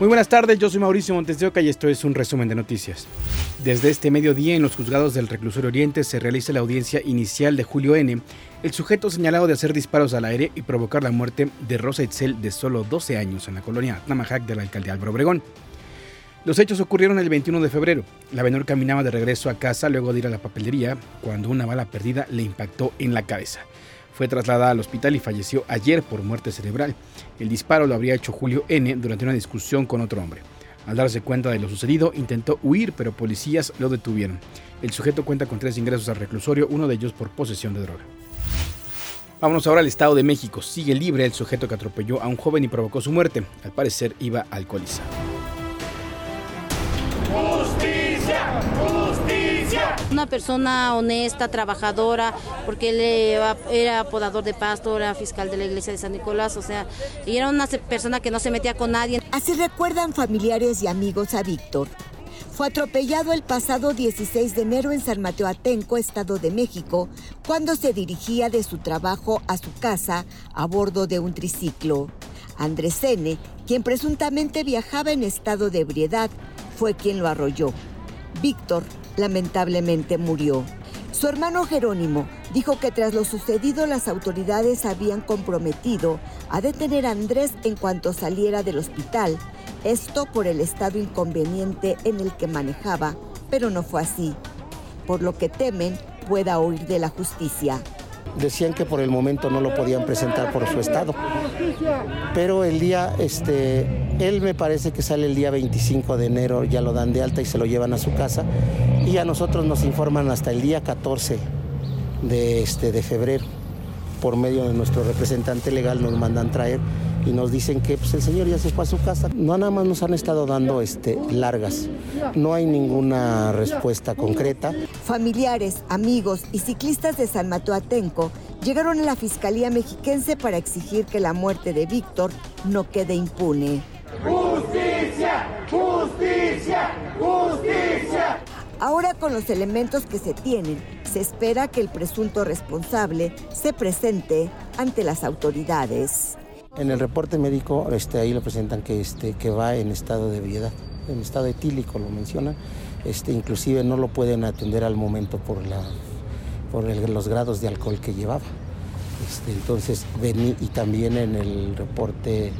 Muy buenas tardes, yo soy Mauricio Montes de Oca y esto es un resumen de noticias. Desde este mediodía en los juzgados del Reclusorio Oriente se realiza la audiencia inicial de Julio N., el sujeto señalado de hacer disparos al aire y provocar la muerte de Rosa Itzel de solo 12 años en la colonia Namajac de la alcaldía Álvaro Obregón. Los hechos ocurrieron el 21 de febrero. La menor caminaba de regreso a casa luego de ir a la papelería cuando una bala perdida le impactó en la cabeza. Fue trasladada al hospital y falleció ayer por muerte cerebral. El disparo lo habría hecho Julio N. durante una discusión con otro hombre. Al darse cuenta de lo sucedido, intentó huir, pero policías lo detuvieron. El sujeto cuenta con tres ingresos al reclusorio, uno de ellos por posesión de droga. Vámonos ahora al Estado de México. Sigue libre el sujeto que atropelló a un joven y provocó su muerte. Al parecer iba alcoholizado. Una persona honesta, trabajadora, porque él era apodador de pasto, era fiscal de la iglesia de San Nicolás, o sea, y era una persona que no se metía con nadie. Así recuerdan familiares y amigos a Víctor. Fue atropellado el pasado 16 de enero en San Mateo Atenco, Estado de México, cuando se dirigía de su trabajo a su casa a bordo de un triciclo. Andrés N., quien presuntamente viajaba en estado de ebriedad, fue quien lo arrolló. Víctor lamentablemente murió. Su hermano Jerónimo dijo que tras lo sucedido las autoridades habían comprometido a detener a Andrés en cuanto saliera del hospital, esto por el estado inconveniente en el que manejaba, pero no fue así, por lo que temen pueda huir de la justicia. Decían que por el momento no lo podían presentar por su estado, pero el día, este, él me parece que sale el día 25 de enero, ya lo dan de alta y se lo llevan a su casa y a nosotros nos informan hasta el día 14 de, este, de febrero. Por medio de nuestro representante legal nos mandan traer y nos dicen que pues, el señor ya se fue a su casa. No nada más nos han estado dando este, largas. No hay ninguna respuesta concreta. Familiares, amigos y ciclistas de San Mateo Atenco llegaron a la Fiscalía Mexiquense para exigir que la muerte de Víctor no quede impune. ¡Justicia! ¡Justicia! ¡Justicia! Ahora con los elementos que se tienen, se espera que el presunto responsable se presente ante las autoridades. En el reporte médico, este, ahí lo presentan que, este, que va en estado de ebriedad, en estado etílico lo mencionan, este, inclusive no lo pueden atender al momento por, la, por los grados de alcohol que llevaba. Este, entonces, vení, y también en el reporte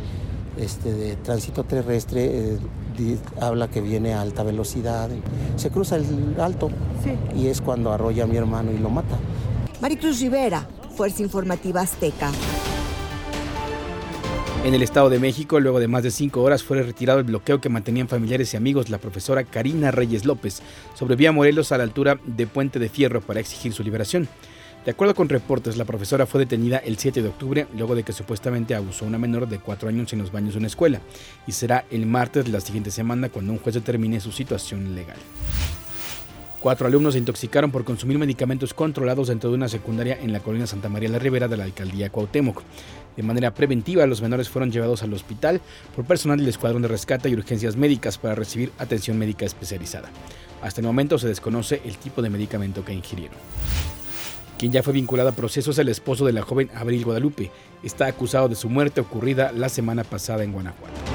este, de tránsito terrestre, eh, habla que viene a alta velocidad, se cruza el alto y es cuando arrolla a mi hermano y lo mata. Maricruz Rivera, Fuerza Informativa Azteca. En el Estado de México, luego de más de cinco horas, fue retirado el bloqueo que mantenían familiares y amigos la profesora Karina Reyes López sobre Vía Morelos a la altura de Puente de Fierro para exigir su liberación. De acuerdo con reportes, la profesora fue detenida el 7 de octubre luego de que supuestamente abusó a una menor de 4 años en los baños de una escuela y será el martes de la siguiente semana cuando un juez determine su situación legal. Cuatro alumnos se intoxicaron por consumir medicamentos controlados dentro de una secundaria en la colonia Santa María la Ribera de la alcaldía Cuauhtémoc. De manera preventiva, los menores fueron llevados al hospital por personal del Escuadrón de Rescate y Urgencias Médicas para recibir atención médica especializada. Hasta el momento se desconoce el tipo de medicamento que ingirieron. Quien ya fue vinculado a procesos es el esposo de la joven Abril Guadalupe. Está acusado de su muerte ocurrida la semana pasada en Guanajuato.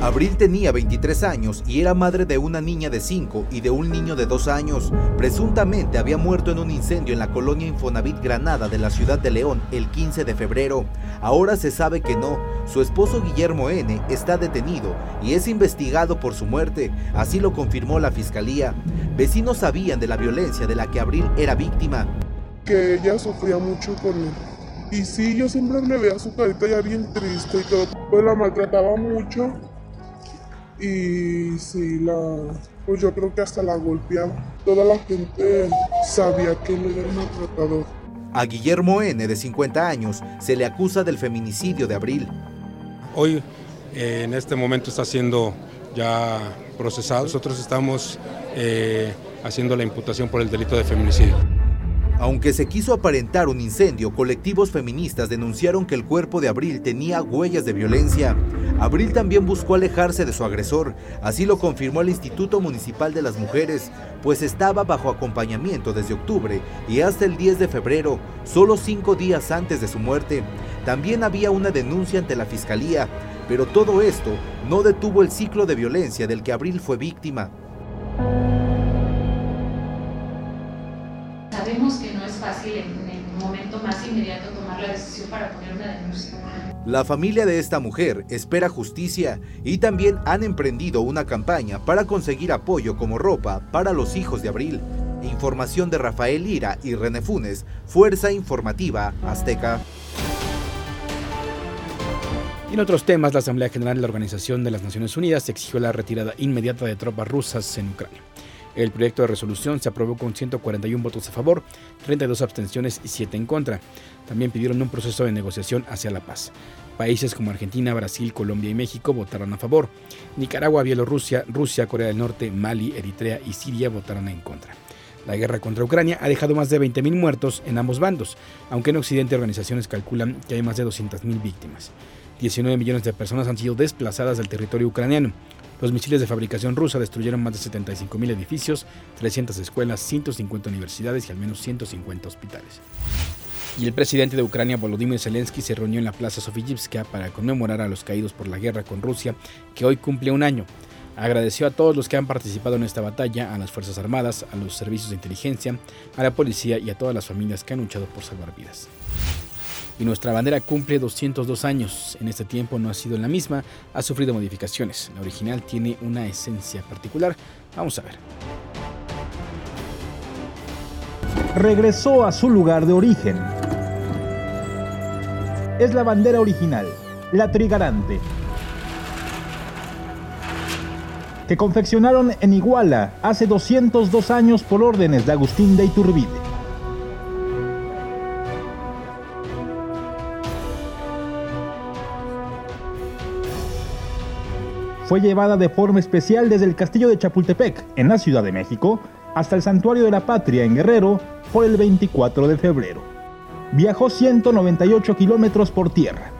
Abril tenía 23 años y era madre de una niña de 5 y de un niño de 2 años. Presuntamente había muerto en un incendio en la colonia Infonavit Granada de la ciudad de León el 15 de febrero. Ahora se sabe que no. Su esposo Guillermo N. está detenido y es investigado por su muerte. Así lo confirmó la fiscalía. Vecinos sabían de la violencia de la que Abril era víctima. Que ella sufría mucho con él. Y sí, yo siempre me veía su carita ya bien triste y todo. Pues la maltrataba mucho y sí, la, pues yo creo que hasta la golpeaba. Toda la gente sabía que él era un maltratador. A Guillermo N., de 50 años, se le acusa del feminicidio de Abril. Hoy, eh, en este momento, está siendo ya procesado. Nosotros estamos eh, haciendo la imputación por el delito de feminicidio. Aunque se quiso aparentar un incendio, colectivos feministas denunciaron que el cuerpo de Abril tenía huellas de violencia. Abril también buscó alejarse de su agresor, así lo confirmó el Instituto Municipal de las Mujeres, pues estaba bajo acompañamiento desde octubre y hasta el 10 de febrero, solo cinco días antes de su muerte. También había una denuncia ante la fiscalía, pero todo esto no detuvo el ciclo de violencia del que Abril fue víctima. Más inmediato tomar la decisión para poner una denuncia. La familia de esta mujer espera justicia y también han emprendido una campaña para conseguir apoyo como ropa para los hijos de Abril. Información de Rafael Ira y René Funes, Fuerza Informativa Azteca. Y en otros temas, la Asamblea General de la Organización de las Naciones Unidas exigió la retirada inmediata de tropas rusas en Ucrania. El proyecto de resolución se aprobó con 141 votos a favor, 32 abstenciones y 7 en contra. También pidieron un proceso de negociación hacia la paz. Países como Argentina, Brasil, Colombia y México votaron a favor. Nicaragua, Bielorrusia, Rusia, Corea del Norte, Mali, Eritrea y Siria votaron en contra. La guerra contra Ucrania ha dejado más de 20.000 muertos en ambos bandos, aunque en Occidente organizaciones calculan que hay más de 200.000 víctimas. 19 millones de personas han sido desplazadas del territorio ucraniano. Los misiles de fabricación rusa destruyeron más de 75.000 edificios, 300 escuelas, 150 universidades y al menos 150 hospitales. Y el presidente de Ucrania, Volodymyr Zelensky, se reunió en la Plaza Sofiyivska para conmemorar a los caídos por la guerra con Rusia, que hoy cumple un año. Agradeció a todos los que han participado en esta batalla, a las Fuerzas Armadas, a los servicios de inteligencia, a la policía y a todas las familias que han luchado por salvar vidas y nuestra bandera cumple 202 años. En este tiempo no ha sido la misma, ha sufrido modificaciones. La original tiene una esencia particular. Vamos a ver. Regresó a su lugar de origen. Es la bandera original, la trigarante, que confeccionaron en Iguala hace 202 años por órdenes de Agustín de Iturbide. Fue llevada de forma especial desde el castillo de Chapultepec, en la Ciudad de México, hasta el Santuario de la Patria en Guerrero por el 24 de febrero. Viajó 198 kilómetros por tierra.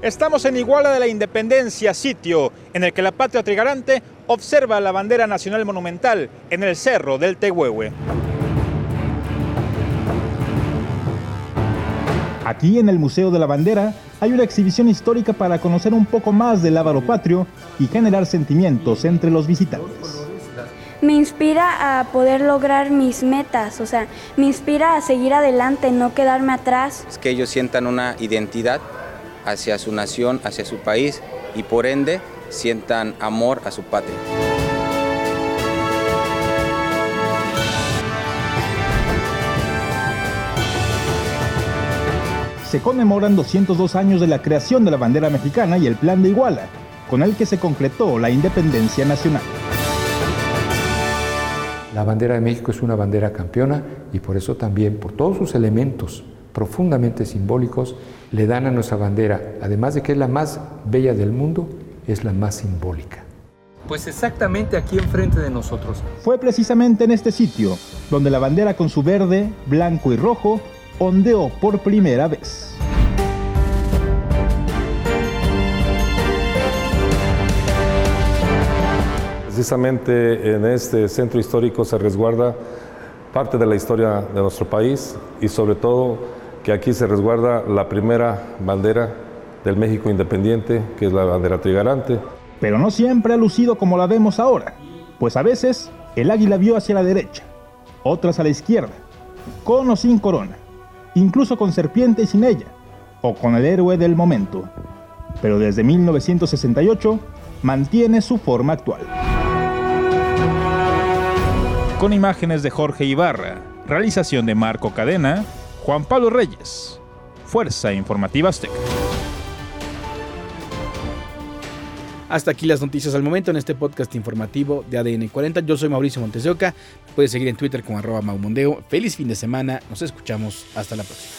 Estamos en Iguala de la Independencia, sitio en el que la Patria Trigarante observa la bandera nacional monumental en el Cerro del Tehuehue. Aquí en el Museo de la Bandera hay una exhibición histórica para conocer un poco más del Ávaro Patrio y generar sentimientos entre los visitantes. Me inspira a poder lograr mis metas, o sea, me inspira a seguir adelante, no quedarme atrás. Es que ellos sientan una identidad hacia su nación, hacia su país y por ende sientan amor a su patria. Se conmemoran 202 años de la creación de la bandera mexicana y el Plan de Iguala, con el que se concretó la independencia nacional. La bandera de México es una bandera campeona y por eso también, por todos sus elementos profundamente simbólicos, le dan a nuestra bandera, además de que es la más bella del mundo, es la más simbólica. Pues exactamente aquí enfrente de nosotros. Fue precisamente en este sitio donde la bandera con su verde, blanco y rojo ondeó por primera vez. Precisamente en este centro histórico se resguarda parte de la historia de nuestro país y sobre todo que aquí se resguarda la primera bandera del México independiente, que es la bandera trigarante. Pero no siempre ha lucido como la vemos ahora, pues a veces el águila vio hacia la derecha, otras a la izquierda, con o sin corona incluso con Serpiente y sin ella, o con el héroe del momento. Pero desde 1968 mantiene su forma actual. Con imágenes de Jorge Ibarra, realización de Marco Cadena, Juan Pablo Reyes, Fuerza Informativa Azteca. Hasta aquí las noticias al momento en este podcast informativo de ADN 40. Yo soy Mauricio Montesioca. Puedes seguir en Twitter con arroba maumondeo. Feliz fin de semana. Nos escuchamos. Hasta la próxima.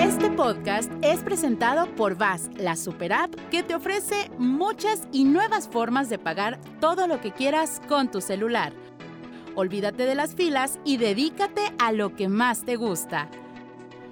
Este podcast es presentado por VAS, la super app que te ofrece muchas y nuevas formas de pagar todo lo que quieras con tu celular. Olvídate de las filas y dedícate a lo que más te gusta